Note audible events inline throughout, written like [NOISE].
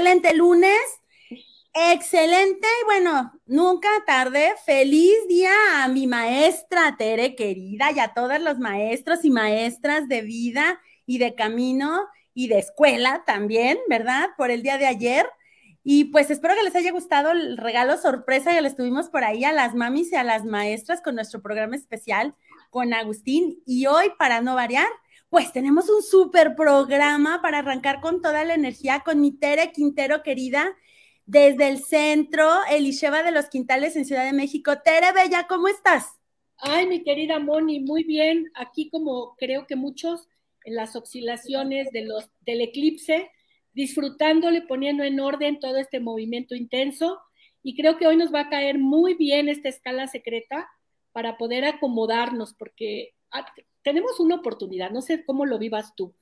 excelente lunes. Excelente, bueno, nunca tarde. Feliz día a mi maestra Tere querida y a todos los maestros y maestras de vida y de camino y de escuela también, ¿verdad? Por el día de ayer. Y pues espero que les haya gustado el regalo sorpresa que les tuvimos por ahí a las mamis y a las maestras con nuestro programa especial con Agustín. Y hoy, para no variar, pues tenemos un súper programa para arrancar con toda la energía con mi Tere Quintero querida desde el centro Elisheva de los Quintales en Ciudad de México. Tere Bella, ¿cómo estás? Ay, mi querida Moni, muy bien. Aquí como creo que muchos en las oscilaciones de los, del eclipse, disfrutándole, poniendo en orden todo este movimiento intenso. Y creo que hoy nos va a caer muy bien esta escala secreta para poder acomodarnos, porque ah, tenemos una oportunidad, no sé cómo lo vivas tú,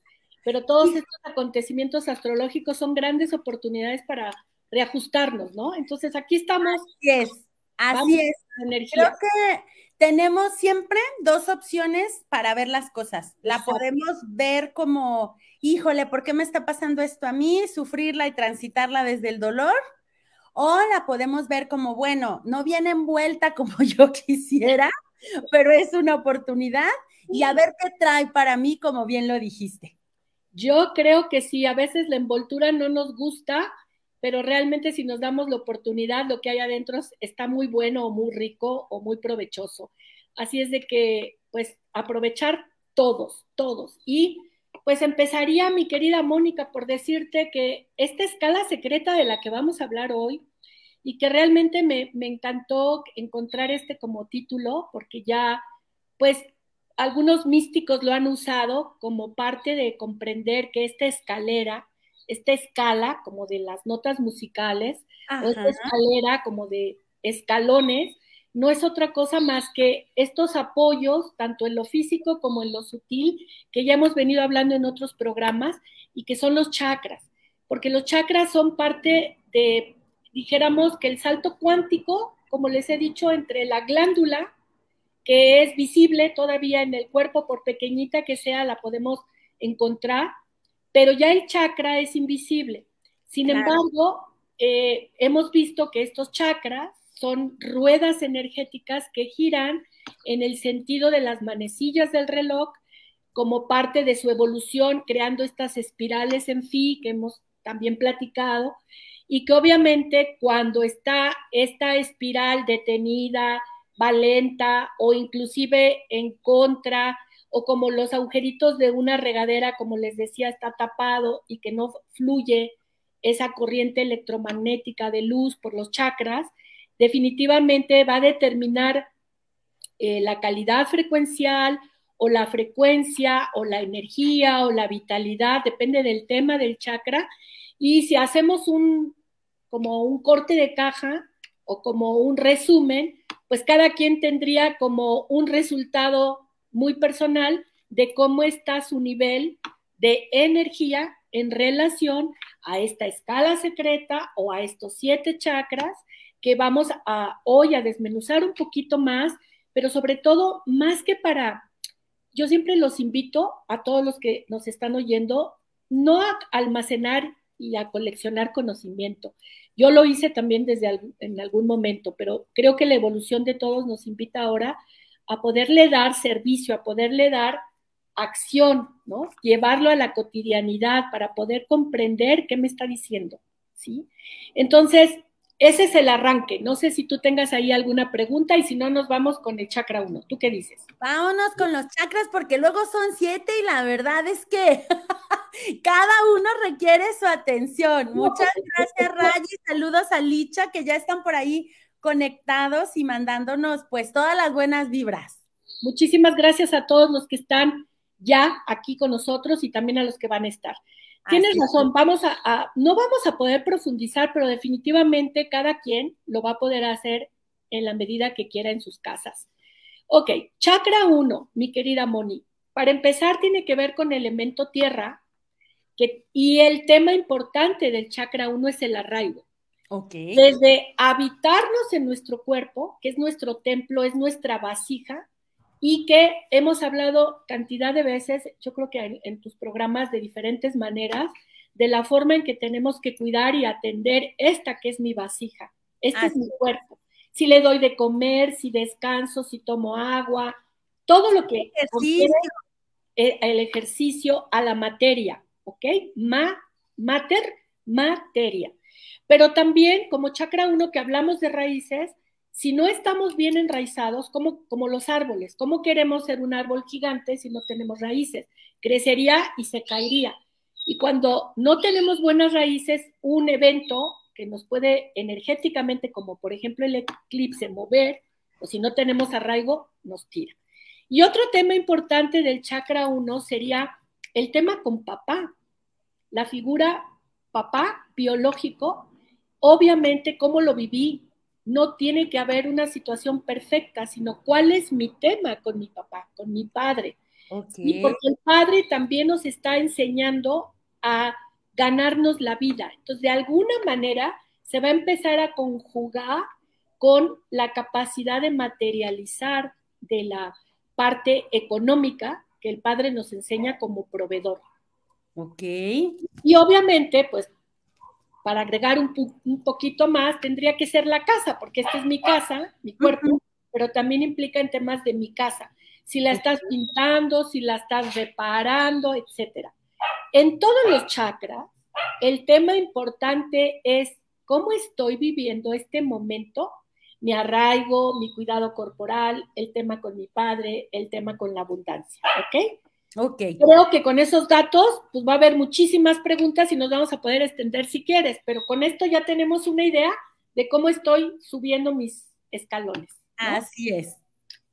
pero todos estos acontecimientos astrológicos son grandes oportunidades para reajustarnos, ¿no? Entonces aquí estamos. Así es, así es. Creo que tenemos siempre dos opciones para ver las cosas. La podemos ver como, híjole, ¿por qué me está pasando esto a mí? Sufrirla y transitarla desde el dolor. O la podemos ver como, bueno, no viene envuelta como [LAUGHS] yo quisiera, pero es una oportunidad y a ver qué trae para mí, como bien lo dijiste. Yo creo que sí, a veces la envoltura no nos gusta, pero realmente si nos damos la oportunidad, lo que hay adentro está muy bueno o muy rico o muy provechoso. Así es de que, pues, aprovechar todos, todos. Y pues empezaría, mi querida Mónica, por decirte que esta escala secreta de la que vamos a hablar hoy, y que realmente me, me encantó encontrar este como título, porque ya, pues, algunos místicos lo han usado como parte de comprender que esta escalera esta escala como de las notas musicales, esta escalera como de escalones, no es otra cosa más que estos apoyos, tanto en lo físico como en lo sutil, que ya hemos venido hablando en otros programas, y que son los chakras, porque los chakras son parte de, dijéramos que el salto cuántico, como les he dicho, entre la glándula, que es visible todavía en el cuerpo, por pequeñita que sea, la podemos encontrar, pero ya el chakra es invisible. Sin embargo, eh, hemos visto que estos chakras son ruedas energéticas que giran en el sentido de las manecillas del reloj como parte de su evolución, creando estas espirales en fi que hemos también platicado, y que obviamente cuando está esta espiral detenida, va lenta o inclusive en contra o como los agujeritos de una regadera, como les decía, está tapado y que no fluye esa corriente electromagnética de luz por los chakras, definitivamente va a determinar eh, la calidad frecuencial o la frecuencia o la energía o la vitalidad, depende del tema del chakra. Y si hacemos un como un corte de caja o como un resumen, pues cada quien tendría como un resultado muy personal de cómo está su nivel de energía en relación a esta escala secreta o a estos siete chakras que vamos a hoy a desmenuzar un poquito más, pero sobre todo más que para, yo siempre los invito a todos los que nos están oyendo, no a almacenar y a coleccionar conocimiento. Yo lo hice también desde en algún momento, pero creo que la evolución de todos nos invita ahora a poderle dar servicio, a poderle dar acción, ¿no? Llevarlo a la cotidianidad para poder comprender qué me está diciendo, ¿sí? Entonces, ese es el arranque. No sé si tú tengas ahí alguna pregunta y si no, nos vamos con el chakra 1. ¿Tú qué dices? Vámonos con los chakras porque luego son siete y la verdad es que [LAUGHS] cada uno requiere su atención. Muchas gracias, Rayi. Saludos a Licha que ya están por ahí conectados y mandándonos pues todas las buenas vibras. Muchísimas gracias a todos los que están ya aquí con nosotros y también a los que van a estar. Tienes razón, vamos a, no vamos a poder profundizar, pero definitivamente cada quien lo va a poder hacer en la medida que quiera en sus casas. Ok, chakra 1, mi querida Moni. Para empezar, tiene que ver con el elemento tierra, que, y el tema importante del chakra 1 es el arraigo. Desde habitarnos en nuestro cuerpo, que es nuestro templo, es nuestra vasija, y que hemos hablado cantidad de veces, yo creo que en, tus programas de diferentes maneras, de la forma en que tenemos que cuidar y atender esta que es mi vasija, este es mi cuerpo. Si le doy de comer, si descanso, si tomo agua, todo lo que ejercicio. el ejercicio a la materia, ¿ok? Ma, mater, materia. Pero también, como chakra 1 que hablamos de raíces, si no estamos bien enraizados, como, como los árboles, ¿cómo queremos ser un árbol gigante si no tenemos raíces? Crecería y se caería. Y cuando no tenemos buenas raíces, un evento que nos puede energéticamente, como por ejemplo el eclipse, mover, o si no tenemos arraigo, nos tira. Y otro tema importante del chakra 1 sería el tema con papá, la figura papá biológico, obviamente cómo lo viví, no tiene que haber una situación perfecta, sino cuál es mi tema con mi papá, con mi padre. Y porque el padre también nos está enseñando a ganarnos la vida. Entonces, de alguna manera, se va a empezar a conjugar con la capacidad de materializar de la parte económica que el padre nos enseña como proveedor. Ok. Y obviamente, pues para agregar un, poquito más, tendría que ser la casa, porque esta es mi casa, mi cuerpo, pero también implica en temas de mi casa. Si la estás pintando, si la estás reparando, etcétera. En todos los chakras, el tema importante es cómo estoy viviendo este momento, mi arraigo, mi cuidado corporal, el tema con mi padre, el tema con la abundancia, ¿ok? Ok. Creo que con esos datos, pues va a haber muchísimas preguntas y nos vamos a poder extender si quieres, pero con esto ya tenemos una idea de cómo estoy subiendo mis escalones. Así es.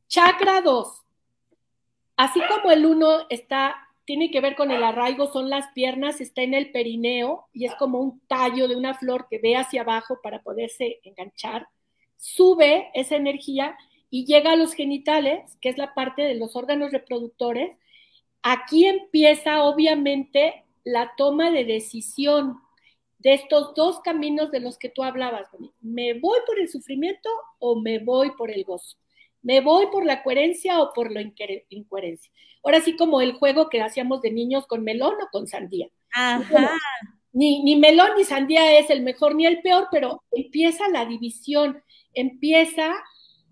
Chakra 2. Así como el 1 está, tiene que ver con el arraigo, son las piernas, está en el perineo y es como un tallo de una flor que ve hacia abajo para poderse enganchar. Sube esa energía y llega a los genitales, que es la parte de los órganos reproductores, Aquí empieza obviamente la toma de decisión de estos dos caminos de los que tú hablabas. ¿Me voy por el sufrimiento o me voy por el gozo? ¿Me voy por la coherencia o por la incoherencia? Ahora sí como el juego que hacíamos de niños con melón o con sandía. Ajá. ni, ni melón ni sandía es el mejor ni el peor, pero empieza la división, empieza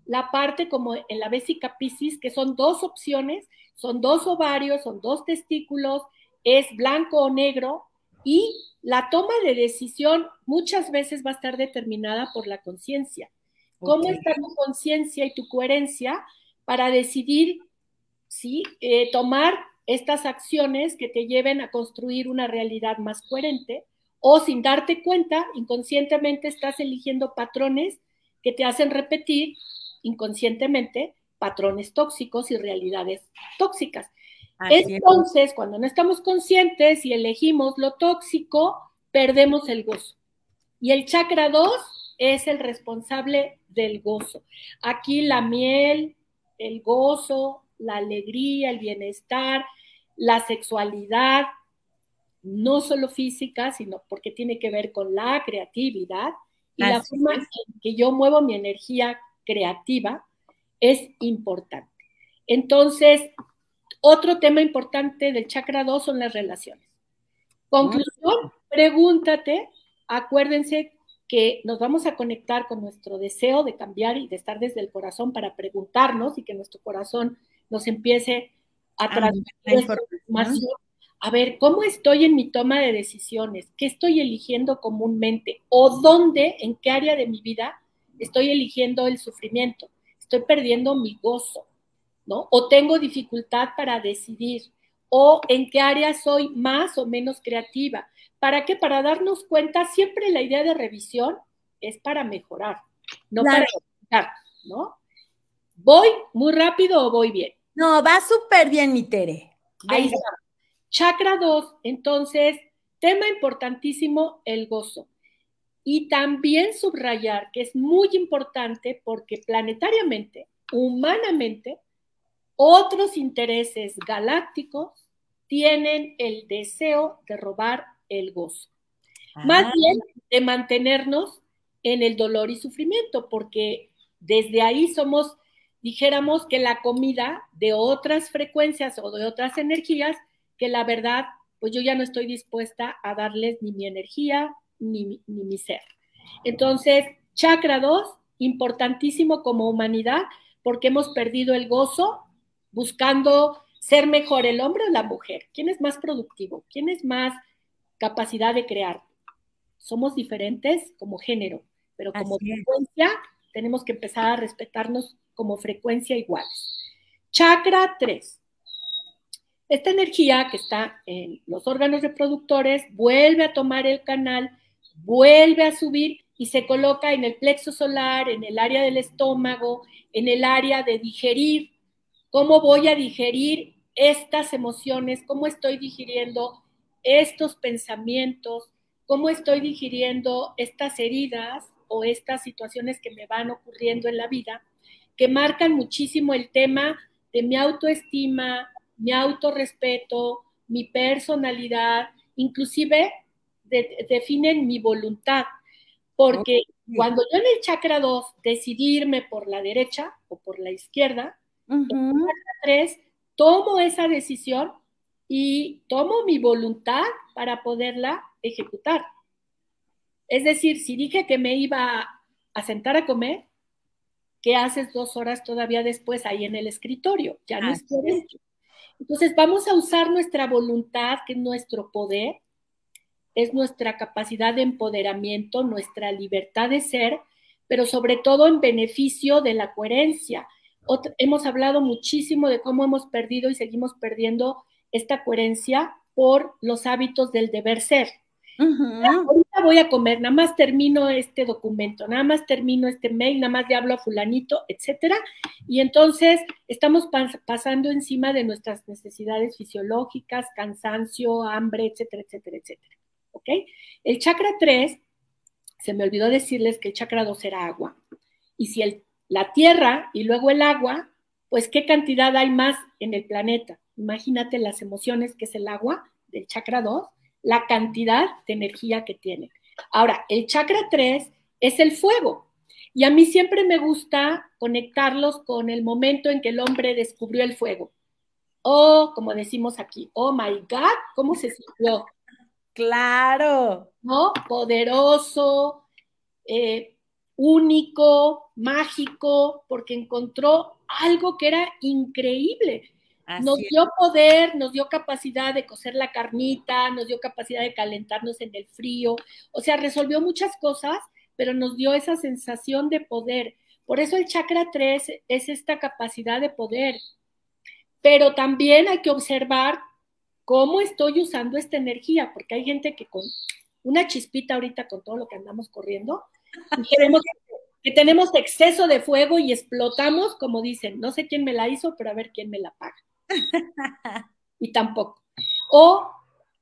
la parte como en la Bésica Piscis, que son dos opciones son dos ovarios, son dos testículos, es blanco o negro y la toma de decisión muchas veces va a estar determinada por la conciencia. ¿Cómo está tu conciencia y tu coherencia para decidir ¿sí? Eh, tomar estas acciones que te lleven a construir una realidad más coherente? O sin darte cuenta, inconscientemente estás eligiendo patrones que te hacen repetir inconscientemente patrones tóxicos y realidades tóxicas. Entonces, cuando no estamos conscientes y elegimos lo tóxico, perdemos el gozo. Y el chakra 2 es el responsable del gozo. Aquí la miel, el gozo, la alegría, el bienestar, la sexualidad, no solo física, sino porque tiene que ver con la creatividad y la forma en que yo muevo mi energía creativa es importante. Entonces, otro tema importante del chakra 2 son las relaciones. Conclusión, pregúntate, acuérdense que nos vamos a conectar con nuestro deseo de cambiar y de estar desde el corazón para preguntarnos y que nuestro corazón nos empiece a transmitir información. A ver, ¿cómo estoy en mi toma de decisiones? ¿Qué estoy eligiendo comúnmente? ¿O dónde, en qué área de mi vida estoy eligiendo el sufrimiento? Estoy perdiendo mi gozo, ¿no? O tengo dificultad para decidir, o en qué área soy más o menos creativa. ¿Para qué? Para darnos cuenta, siempre la idea de revisión es para mejorar, no para mejorar, ¿no? ¿Voy muy rápido o voy bien? No, va súper bien, mi Tere. Ahí está. Chakra 2, entonces, tema importantísimo, el gozo. Y también subrayar que es muy importante porque planetariamente, humanamente, otros intereses galácticos tienen el deseo de robar el gozo. Más ah. bien de mantenernos en el dolor y sufrimiento, porque desde ahí somos, dijéramos que la comida de otras frecuencias o de otras energías que la verdad pues yo ya no estoy dispuesta a darles ni mi energía ni, ni mi ser. Entonces, chakra 2, importantísimo como humanidad, porque hemos perdido el gozo buscando ser mejor el hombre o la mujer. ¿Quién es más productivo? ¿Quién es más capacidad de crear? Somos diferentes como género, pero como frecuencia tenemos que empezar a respetarnos como frecuencia iguales. Chakra 3. Esta energía que está en los órganos reproductores vuelve a tomar el canal, vuelve a subir y se coloca en el plexo solar, en el área del estómago, en el área de digerir. ¿Cómo voy a digerir estas emociones? ¿Cómo estoy digiriendo estos pensamientos? ¿Cómo estoy digiriendo estas heridas o estas situaciones que me van ocurriendo en la vida que marcan muchísimo el tema de mi autoestima, mi autorrespeto, mi personalidad, inclusive definen mi voluntad. Porque cuando yo en el chakra 2 decidirme por la derecha o por la izquierda, en el chakra 3 tomo esa decisión y tomo mi voluntad para poderla ejecutar. Es decir, si dije que me iba a sentar a comer, ¿qué haces dos horas todavía después ahí en el escritorio? Ya no es. Entonces vamos a usar nuestra voluntad, que es nuestro poder, es nuestra capacidad de empoderamiento, nuestra libertad de ser, pero sobre todo en beneficio de la coherencia. hemos hablado muchísimo de cómo hemos perdido y seguimos perdiendo esta coherencia por los hábitos del deber ser. Ahorita voy a comer, nada más termino este documento, nada más termino este mail, nada más le hablo a fulanito, etcétera. Y entonces estamos pasando encima de nuestras necesidades fisiológicas, cansancio, hambre, etcétera, etcétera, etcétera. ¿Ok? El chakra 3, se me olvidó decirles que el chakra 2 era agua. Y si el, la tierra y luego el agua, pues qué cantidad hay más en el planeta. Imagínate las emociones que es el agua del chakra 2 la cantidad de energía que tiene. Ahora, el chakra 3 es el fuego. Y a mí siempre me gusta conectarlos con el momento en que el hombre descubrió el fuego. Oh, como decimos aquí, oh my God, ¿cómo se sintió? Claro. ¿No? Poderoso, eh, único, mágico, porque encontró algo que era increíble nos dio poder, nos dio capacidad de cocer la carnita, nos dio capacidad de calentarnos en el frío, o sea, resolvió muchas cosas, pero nos dio esa sensación de poder. Por eso el chakra 3 es esta capacidad de poder. Pero también hay que observar cómo estoy usando esta energía, porque hay gente que con una chispita ahorita con todo lo que andamos corriendo, que tenemos exceso de fuego y explotamos, como dicen, no sé quién me la hizo, pero a ver quién me la paga. [LAUGHS] y tampoco. O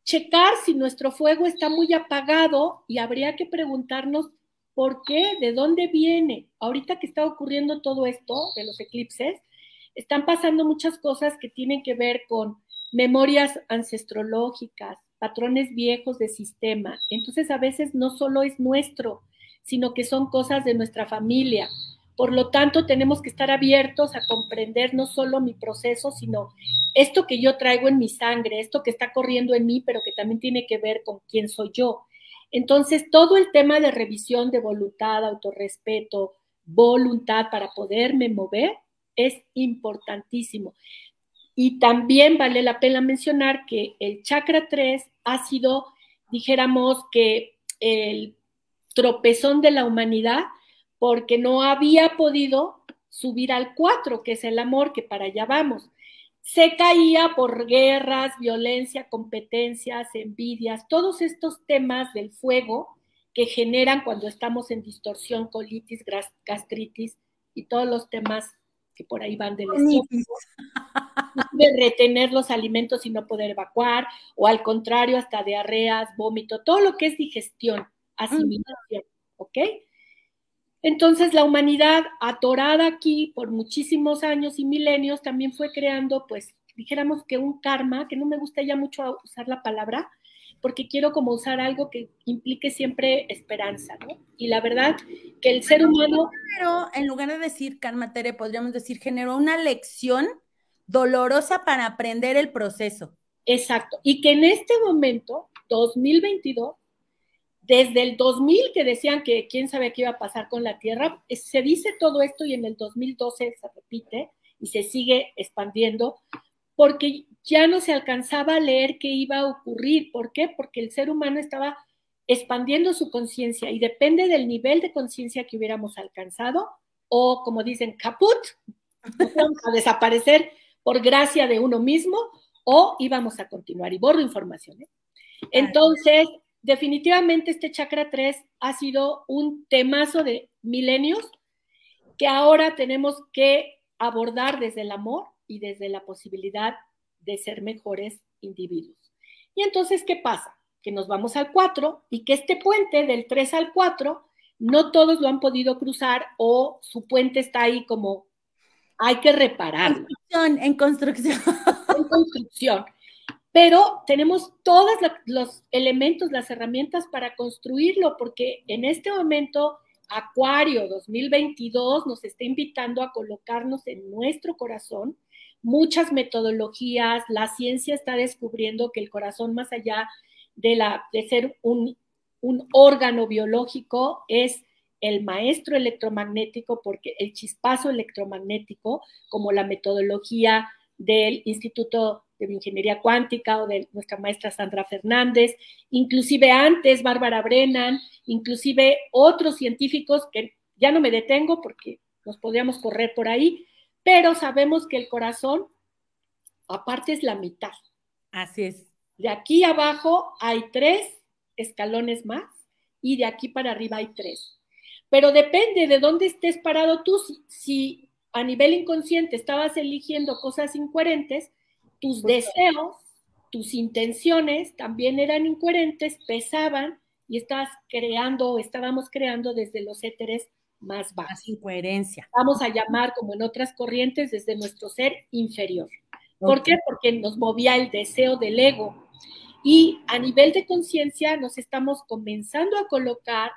checar si nuestro fuego está muy apagado y habría que preguntarnos por qué, de dónde viene. Ahorita que está ocurriendo todo esto de los eclipses, están pasando muchas cosas que tienen que ver con memorias ancestrológicas, patrones viejos de sistema. Entonces a veces no solo es nuestro, sino que son cosas de nuestra familia, por lo tanto, tenemos que estar abiertos a comprender no solo mi proceso, sino esto que yo traigo en mi sangre, esto que está corriendo en mí, pero que también tiene que ver con quién soy yo. Entonces, todo el tema de revisión de voluntad, autorrespeto, voluntad para poderme mover es importantísimo. Y también vale la pena mencionar que el chakra 3 ha sido, dijéramos que el tropezón de la humanidad porque no había podido subir al 4, que es el amor, que para allá vamos. Se caía por guerras, violencia, competencias, envidias, todos estos temas del fuego que generan cuando estamos en distorsión, colitis, gastritis y todos los temas que por ahí van del estómago, de retener los alimentos y no poder evacuar, o al contrario, hasta diarreas, vómito, todo lo que es digestión, asimilación, ¿ok? Entonces la humanidad atorada aquí por muchísimos años y milenios también fue creando, pues, dijéramos que un karma, que no me gusta ya mucho usar la palabra, porque quiero como usar algo que implique siempre esperanza, ¿no? Y la verdad que el ser humano... Pero en lugar de decir karma, Tere, podríamos decir generó una lección dolorosa para aprender el proceso. Exacto. Y que en este momento, 2022, desde el 2000 que decían que quién sabe qué iba a pasar con la Tierra, se dice todo esto y en el 2012 se repite y se sigue expandiendo porque ya no se alcanzaba a leer qué iba a ocurrir. ¿Por qué? Porque el ser humano estaba expandiendo su conciencia y depende del nivel de conciencia que hubiéramos alcanzado o, como dicen, caput, [LAUGHS] a desaparecer por gracia de uno mismo o íbamos a continuar. Y borro información. ¿eh? Entonces, definitivamente este chakra 3 ha sido un temazo de milenios que ahora tenemos que abordar desde el amor y desde la posibilidad de ser mejores individuos. Y entonces, ¿qué pasa? Que nos vamos al 4 y que este puente del 3 al 4, no todos lo han podido cruzar o su puente está ahí como hay que repararlo. En construcción. En construcción [LAUGHS] pero tenemos todos los elementos, las herramientas para construirlo, porque en este momento Acuario 2022 nos está invitando a colocarnos en nuestro corazón muchas metodologías, la ciencia está descubriendo que el corazón más allá de, la, de ser un, un órgano biológico es el maestro electromagnético, porque el chispazo electromagnético, como la metodología del Instituto de Ingeniería Cuántica o de nuestra maestra Sandra Fernández, inclusive antes Bárbara Brennan, inclusive otros científicos que ya no me detengo porque nos podríamos correr por ahí, pero sabemos que el corazón aparte es la mitad. Así es. De aquí abajo hay tres escalones más y de aquí para arriba hay tres. Pero depende de dónde estés parado tú. si a nivel inconsciente estabas eligiendo cosas incoherentes, tus deseos, tus intenciones también eran incoherentes, pesaban y estabas creando, estábamos creando desde los éteres más bajos. incoherencia. Vamos a llamar, como en otras corrientes, desde nuestro ser inferior. ¿Por qué? Porque nos movía el deseo del ego. Y a nivel de conciencia nos estamos comenzando a colocar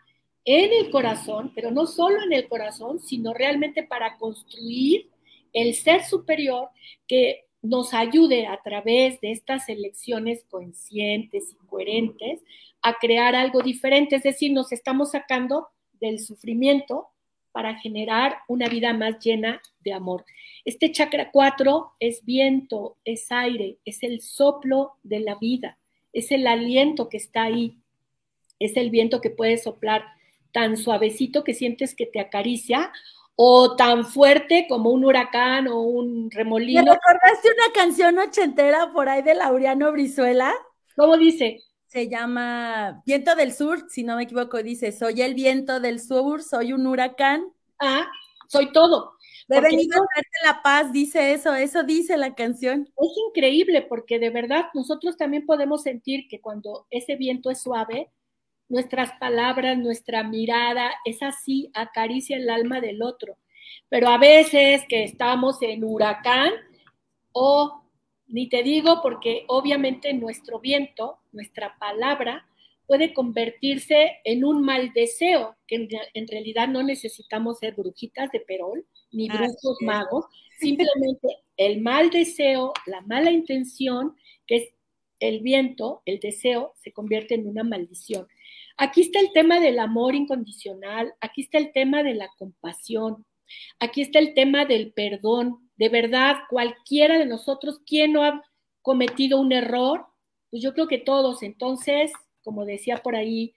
en el corazón, pero no solo en el corazón, sino realmente para construir el ser superior que nos ayude a través de estas elecciones conscientes y coherentes a crear algo diferente, es decir, nos estamos sacando del sufrimiento para generar una vida más llena de amor. Este chakra 4 es viento, es aire, es el soplo de la vida, es el aliento que está ahí, es el viento que puede soplar tan suavecito que sientes que te acaricia o tan fuerte como un huracán o un remolino. ¿Me recordaste una canción ochentera por ahí de Laureano Brizuela? ¿Cómo dice? Se llama Viento del Sur, si no me equivoco, dice, soy el viento del sur, soy un huracán. Ah, soy todo. De venido a darte la paz, dice eso, eso dice la canción. Es increíble porque de verdad nosotros también podemos sentir que cuando ese viento es suave, nuestras palabras, nuestra mirada, es así, acaricia el alma del otro. Pero a veces que estamos en huracán o ni te digo porque obviamente nuestro viento, nuestra palabra, puede convertirse en un mal deseo, que en, realidad no necesitamos ser brujitas de perol ni brujos magos, simplemente [LAUGHS] el mal deseo, la mala intención, que es el viento, el deseo, se convierte en una maldición. Aquí está el tema del amor incondicional, aquí está el tema de la compasión, aquí está el tema del perdón. De verdad, cualquiera de nosotros, ¿quién no ha cometido un error? Pues yo creo que todos. Entonces, como decía por ahí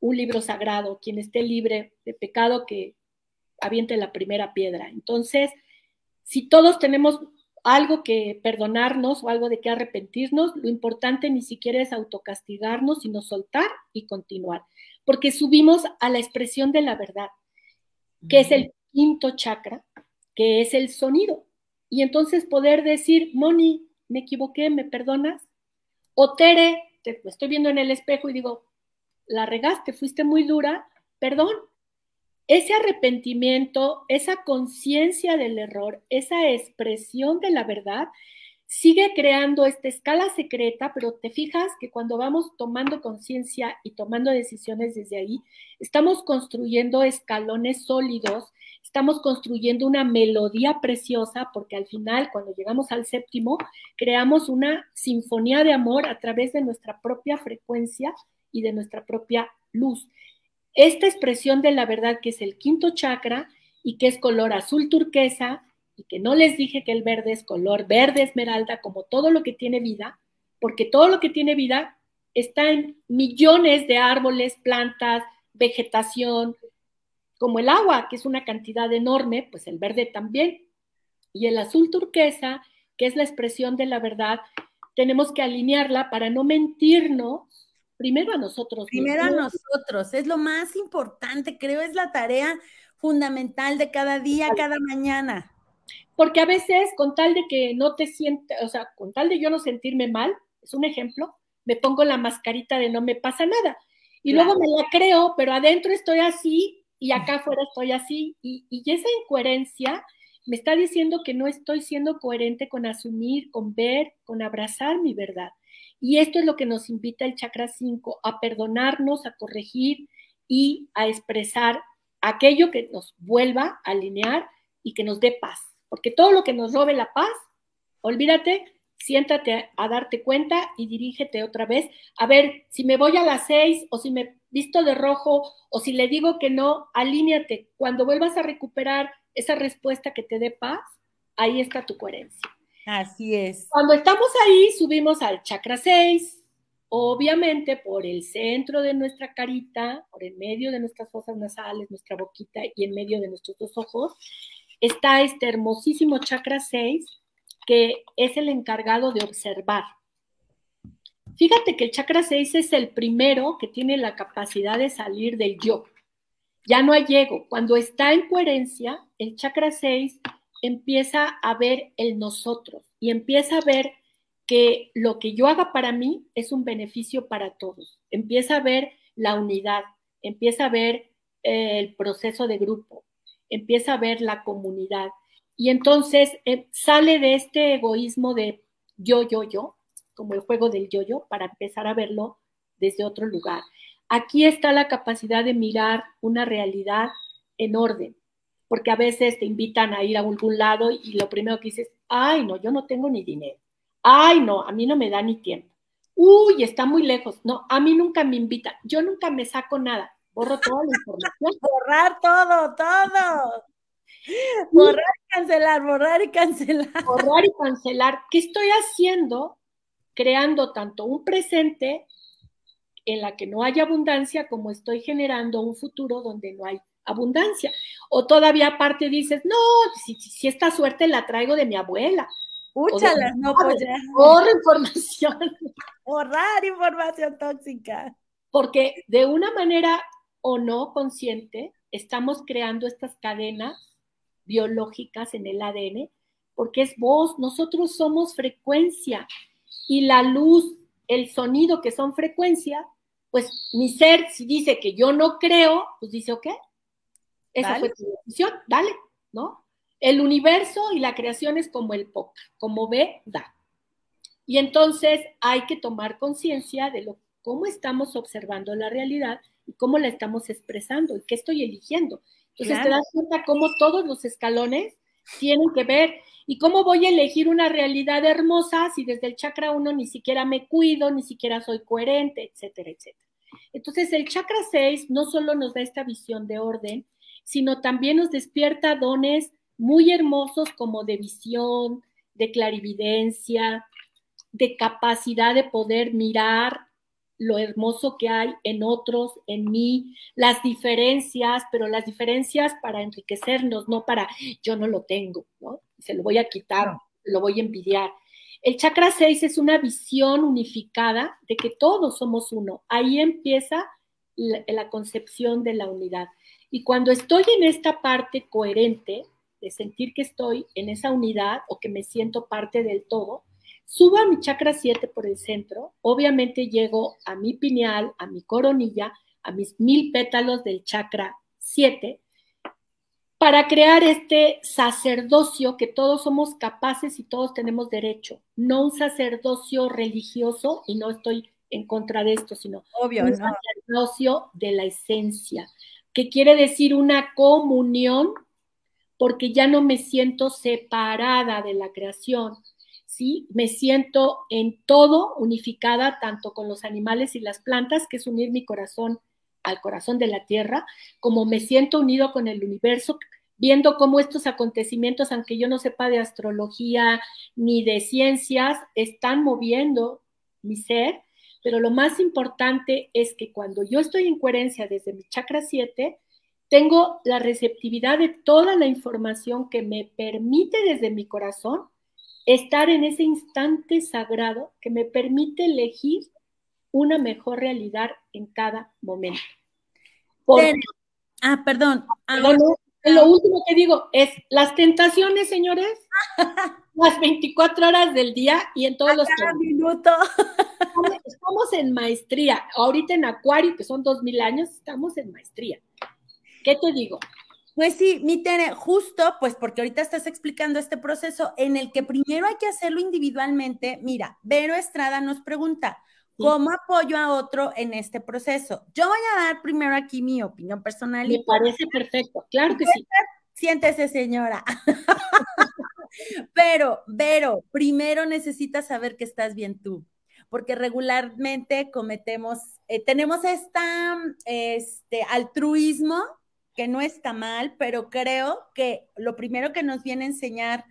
un libro sagrado, quien esté libre de pecado, que aviente la primera piedra. Entonces, si todos tenemos algo que perdonarnos o algo de que arrepentirnos, lo importante ni siquiera es autocastigarnos, sino soltar y continuar, porque subimos a la expresión de la verdad, que es el quinto chakra, que es el sonido. Y entonces poder decir, Moni, me equivoqué, ¿me perdonas? O Tere, te estoy viendo en el espejo y digo, la regaste, fuiste muy dura, perdón, ese arrepentimiento, esa conciencia del error, esa expresión de la verdad, sigue creando esta escala secreta, pero te fijas que cuando vamos tomando conciencia y tomando decisiones desde ahí, estamos construyendo escalones sólidos, estamos construyendo una melodía preciosa porque al final, cuando llegamos al séptimo, creamos una sinfonía de amor a través de nuestra propia frecuencia y de nuestra propia luz. Esta expresión de la verdad que es el quinto chakra y que es color azul turquesa y que no les dije que el verde es color verde esmeralda como todo lo que tiene vida, porque todo lo que tiene vida está en millones de árboles, plantas, vegetación, como el agua, que es una cantidad enorme, pues el verde también. Y el azul turquesa, que es la expresión de la verdad, tenemos que alinearla para no mentirnos primero a nosotros. Primero a nosotros, es lo más importante, creo, es la tarea fundamental de cada día, cada mañana. Porque a veces, con tal de que no te sientes, o sea, con tal de yo no sentirme mal, es un ejemplo, me pongo la mascarita de no me pasa nada. Y luego me la creo, pero adentro estoy así y acá afuera estoy así. Y, y esa incoherencia me está diciendo que no estoy siendo coherente con asumir, con ver, con abrazar mi verdad. Y esto es lo que nos invita el chakra 5, a perdonarnos, a corregir y a expresar aquello que nos vuelva a alinear y que nos dé paz. Porque todo lo que nos robe la paz, olvídate, siéntate a darte cuenta y dirígete otra vez. A ver, si me voy a las seis o si me visto de rojo o si le digo que no, alíñate. Cuando vuelvas a recuperar esa respuesta que te dé paz, ahí está tu coherencia. Así es. Cuando estamos ahí, subimos al chakra 6, obviamente por el centro de nuestra carita, por el medio de nuestras fosas nasales, nuestra boquita y en medio de nuestros dos ojos, está este hermosísimo chakra 6 que es el encargado de observar. Fíjate que el chakra 6 es el primero que tiene la capacidad de salir del yo. Ya no hay ego. Cuando está en coherencia, el chakra 6 empieza a ver el nosotros y empieza a ver que lo que yo haga para mí es un beneficio para todos. Empieza a ver la unidad, empieza a ver eh, el proceso de grupo, empieza a ver la comunidad, y entonces eh, sale de este egoísmo de yo, yo, yo, como el juego del yo-yo, para empezar a verlo desde otro lugar. Aquí está la capacidad de mirar una realidad en orden, porque a veces te invitan a ir a algún lado y lo primero que dices, ay, no, yo no tengo ni dinero. Ay, no, a mí no me da ni tiempo. Uy, está muy lejos. No, a mí nunca me invitan. Yo nunca me saco nada. Borro toda la información. [LAUGHS] Borrar todo, todo. Borrar y cancelar, borrar y cancelar. Borrar y cancelar. ¿Qué estoy haciendo? Creando tanto un presente en la que no hay abundancia como estoy generando un futuro donde no hay abundancia. O todavía aparte dices, no, si, esta suerte la traigo de mi abuela. Úchala, no, pues Borra información. [LAUGHS] Borrar información tóxica. Porque de una manera o no consciente, estamos creando estas cadenas biológicas en el ADN, porque es voz, nosotros somos frecuencia y la luz, el sonido que son frecuencia, pues mi ser, si dice que yo no creo, pues dice, ok, esa fue tu decisión, dale, ¿no? El universo y la creación es como el POC, como ve, da. Y entonces hay que tomar conciencia de lo, cómo estamos observando la realidad y cómo la estamos expresando y qué estoy eligiendo. Entonces te das cuenta cómo todos los escalones tienen que ver y cómo voy a elegir una realidad hermosa si desde el chakra 1 ni siquiera me cuido, ni siquiera soy coherente, etcétera, etcétera. Entonces el chakra 6 no solo nos da esta visión de orden, sino también nos despierta dones muy hermosos como de visión, de clarividencia, de capacidad de poder mirar lo hermoso que hay en otros, en mí, las diferencias, pero las diferencias para enriquecernos, no para yo no lo tengo, ¿no? Se lo voy a quitar, lo voy a envidiar. El chakra 6 es una visión unificada de que todos somos uno. Ahí empieza la, la concepción de la unidad. Y cuando estoy en esta parte coherente, de sentir que estoy en esa unidad o que me siento parte del todo, Subo a mi chakra 7 por el centro, obviamente llego a mi pineal, a mi coronilla, a mis mil pétalos del chakra 7, para crear este sacerdocio que todos somos capaces y todos tenemos derecho, no un sacerdocio religioso, y no estoy en contra de esto, sino Obvio, un sacerdocio de la esencia, que quiere decir una comunión porque ya no me siento separada de la creación, ¿sí? Me siento en todo unificada, tanto con los animales y las plantas, que es unir mi corazón al corazón de la tierra, como me siento unido con el universo, viendo cómo estos acontecimientos, aunque yo no sepa de astrología ni de ciencias, están moviendo mi ser, pero lo más importante es que cuando yo estoy en coherencia desde mi chakra 7, tengo la receptividad de toda la información que me permite desde mi corazón estar en ese instante sagrado que me permite elegir una mejor realidad en cada momento. ah, perdón. Lo último que digo es las tentaciones, señores, [LAUGHS] las 24 horas del día y en todos los minutos. Estamos en maestría. Ahorita en Acuario, que son dos mil años, estamos en maestría. ¿Qué te digo? Pues sí, mi Tere, justo, pues porque ahorita estás explicando este proceso en el que primero hay que hacerlo individualmente. Mira, Vero Estrada nos pregunta, ¿cómo apoyo a otro en este proceso? Yo voy a dar primero aquí mi opinión personal. Me parece perfecto, claro que sí. [LAUGHS] Siéntese, señora. Pero, Vero, primero necesitas saber que estás bien tú porque regularmente cometemos, eh, tenemos esta, este altruismo que no está mal, pero creo que lo primero que nos viene a enseñar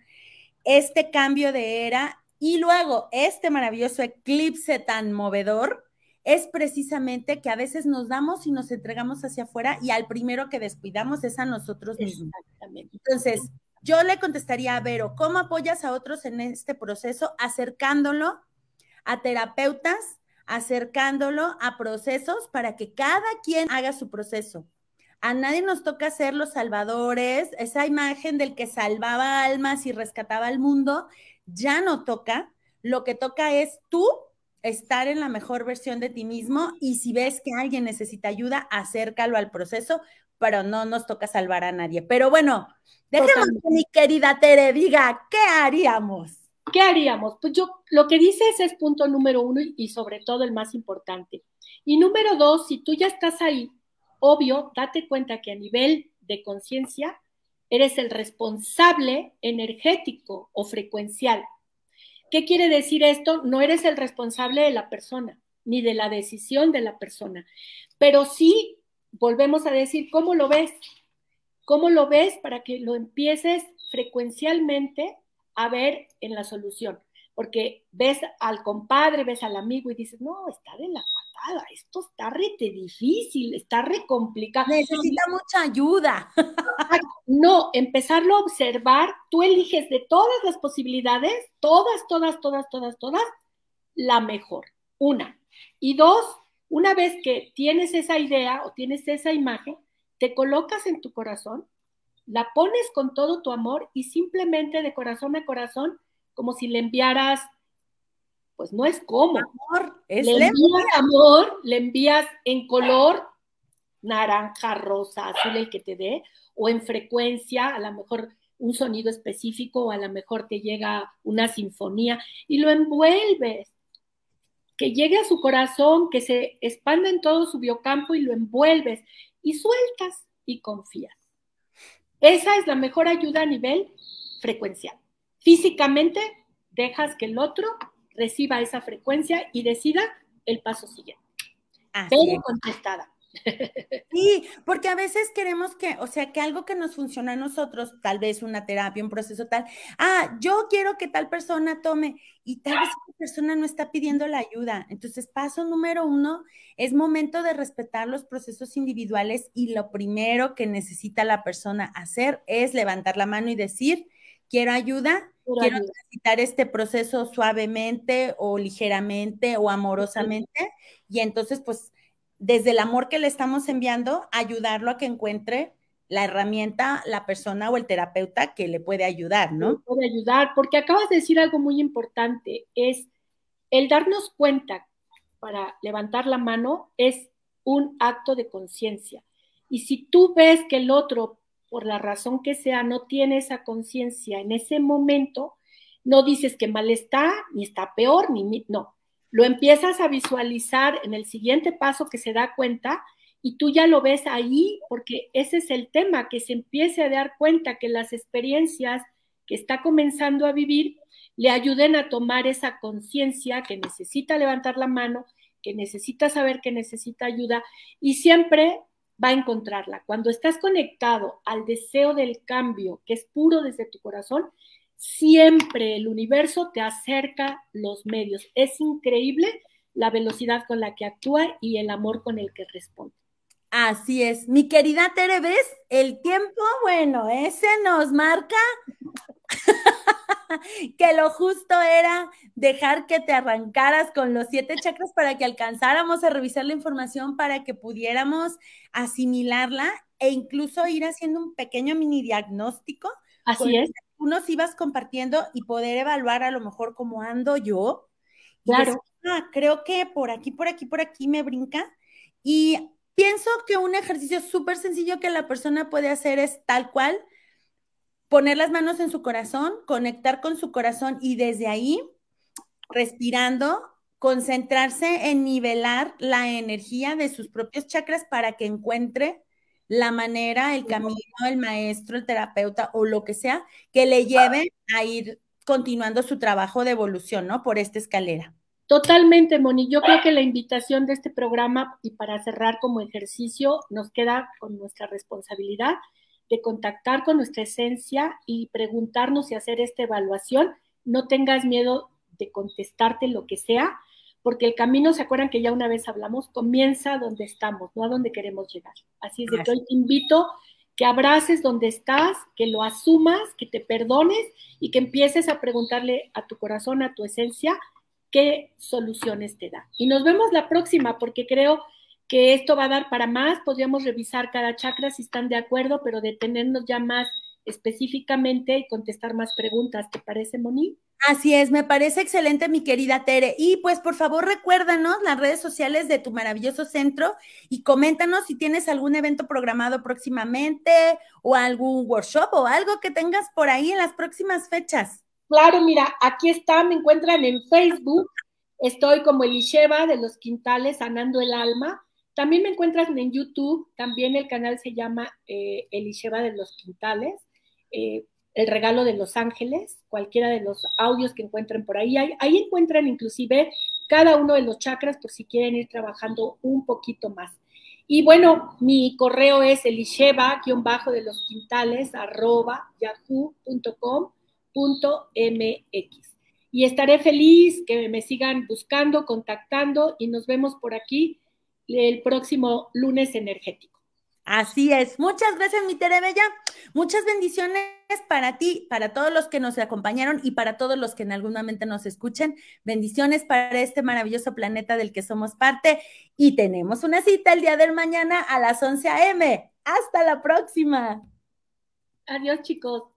este cambio de era y luego este maravilloso eclipse tan movedor es precisamente que a veces nos damos y nos entregamos hacia afuera y al primero que descuidamos es a nosotros mismos. Entonces, yo le contestaría a Vero, ¿cómo apoyas a otros en este proceso? Acercándolo a terapeutas, acercándolo a procesos para que cada quien haga su proceso. A nadie nos toca ser los salvadores, esa imagen del que salvaba almas y rescataba al mundo, ya no toca. Lo que toca es tú estar en la mejor versión de ti mismo y si ves que alguien necesita ayuda, acércalo al proceso, pero no nos toca salvar a nadie. Pero bueno, dejemos que mi querida Tere diga, ¿qué haríamos? ¿Qué haríamos? Pues yo, lo que dices es punto número uno y sobre todo el más importante. Y número dos, si tú ya estás ahí, obvio, date cuenta que a nivel de conciencia eres el responsable energético o frecuencial. ¿Qué quiere decir esto? No eres el responsable de la persona, ni de la decisión de la persona, pero sí, volvemos a decir, ¿cómo lo ves? ¿Cómo lo ves para que lo empieces frecuencialmente a ver en la solución? Porque ves al compadre, ves al amigo y dices, no, está de la esto está rete difícil, está re complicado. Necesita mucha ayuda. No, empezarlo a observar, tú eliges de todas las posibilidades, todas, todas, todas, todas, todas, la mejor. Una. Y dos, una vez que tienes esa idea o tienes esa imagen, te colocas en tu corazón, la pones con todo tu amor y simplemente de corazón a corazón, como si le enviaras pues no es como. Amor, es le envías amor, le envías en color naranja, rosa, azul, el que te dé, o en frecuencia, a lo mejor un sonido específico, o a lo mejor te llega una sinfonía, y lo envuelves. Que llegue a su corazón, que se expanda en todo su biocampo y lo envuelves, y sueltas y confías. Esa es la mejor ayuda a nivel frecuencial. Físicamente, dejas que el otro reciba esa frecuencia y decida el paso siguiente. Pero contestada. [LAUGHS] Sí, porque a veces queremos que, o sea, que algo que nos funciona a nosotros, tal vez una terapia, un proceso tal, ah, yo quiero que tal persona tome y tal vez esa persona no está pidiendo la ayuda. Entonces, paso número uno, es momento de respetar los procesos individuales y lo primero que necesita la persona hacer es levantar la mano y decir, quiero ayuda, quiero necesitar este proceso suavemente o ligeramente o amorosamente. Y entonces, pues, desde el amor que le estamos enviando, ayudarlo a que encuentre la herramienta, la persona o el terapeuta que le puede ayudar, ¿no? Puede ayudar, porque acabas de decir algo muy importante, es el darnos cuenta para levantar la mano es un acto de conciencia. Y si tú ves que el otro por la razón que sea, no tiene esa conciencia en ese momento, no dices que mal está, ni está peor, ni no. Lo empiezas a visualizar en el siguiente paso que se da cuenta y tú ya lo ves ahí, porque ese es el tema, que se empiece a dar cuenta que las experiencias que está comenzando a vivir le ayuden a tomar esa conciencia que necesita levantar la mano, que necesita saber que necesita ayuda y siempre va a encontrarla. Cuando estás conectado al deseo del cambio, que es puro desde tu corazón, siempre el universo te acerca los medios. Es increíble la velocidad con la que actúa y el amor con el que responde. Así es. Mi querida Tere. El tiempo, bueno, ese nos marca [LAUGHS] que lo justo era dejar que te arrancaras con los siete chakras para que alcanzáramos a revisar la información, para que pudiéramos asimilarla e incluso ir haciendo un pequeño mini diagnóstico. Así es. Tú nos ibas compartiendo y poder evaluar a lo mejor cómo ando yo. Claro. ah, creo que por aquí, por aquí, por aquí me brinca. Y pienso que un ejercicio súper sencillo que la persona puede hacer es tal cual poner las manos en su corazón, conectar con su corazón y desde ahí, respirando, concentrarse en nivelar la energía de sus propios chakras para que encuentre la manera, el camino, el maestro, el terapeuta o lo que sea que le lleve a ir continuando su trabajo de evolución, ¿no? Por esta escalera. Totalmente, Moni. Yo creo que la invitación de este programa y para cerrar como ejercicio nos queda con nuestra responsabilidad de contactar con nuestra esencia y preguntarnos y hacer esta evaluación. No tengas miedo de contestarte lo que sea, porque el camino, ¿se acuerdan que ya una vez hablamos? Comienza donde estamos, no a donde queremos llegar. Así es de que hoy te invito que abraces donde estás, que lo asumas, que te perdones y que empieces a preguntarle a tu corazón, a tu esencia, qué soluciones te da. Y nos vemos la próxima, porque creo que esto va a dar para más, podríamos revisar cada chakra si están de acuerdo, pero detenernos ya más específicamente y contestar más preguntas. ¿Te parece, Moni? Así es, me parece excelente, mi querida Tere. Y pues por favor recuérdanos las redes sociales de tu maravilloso centro y coméntanos si tienes algún evento programado próximamente o algún workshop o algo que tengas por ahí en las próximas fechas. Claro, mira, aquí está, me encuentran en Facebook. Estoy como Elisheva de los Quintales, sanando el alma. También me encuentras en YouTube, también el canal se llama eh, de los Quintales, eh, El Regalo de los Ángeles, cualquiera de los audios que encuentren por ahí. Ahí, encuentran inclusive cada uno de los chakras por si quieren ir trabajando un poquito más. Y bueno, mi correo es elisheva-bajo de los quintales arroba yahoo.com.mx. Y estaré feliz que me sigan buscando, contactando y nos vemos por aquí el próximo lunes energético. Así es. Muchas gracias, mi Tere Bella. Muchas bendiciones para ti, para todos los que nos acompañaron y para todos los que en algún momento nos escuchen. Bendiciones para este maravilloso planeta del que somos parte. Y tenemos una cita el día del mañana a las 11 a.m. Hasta la próxima. Adiós, chicos.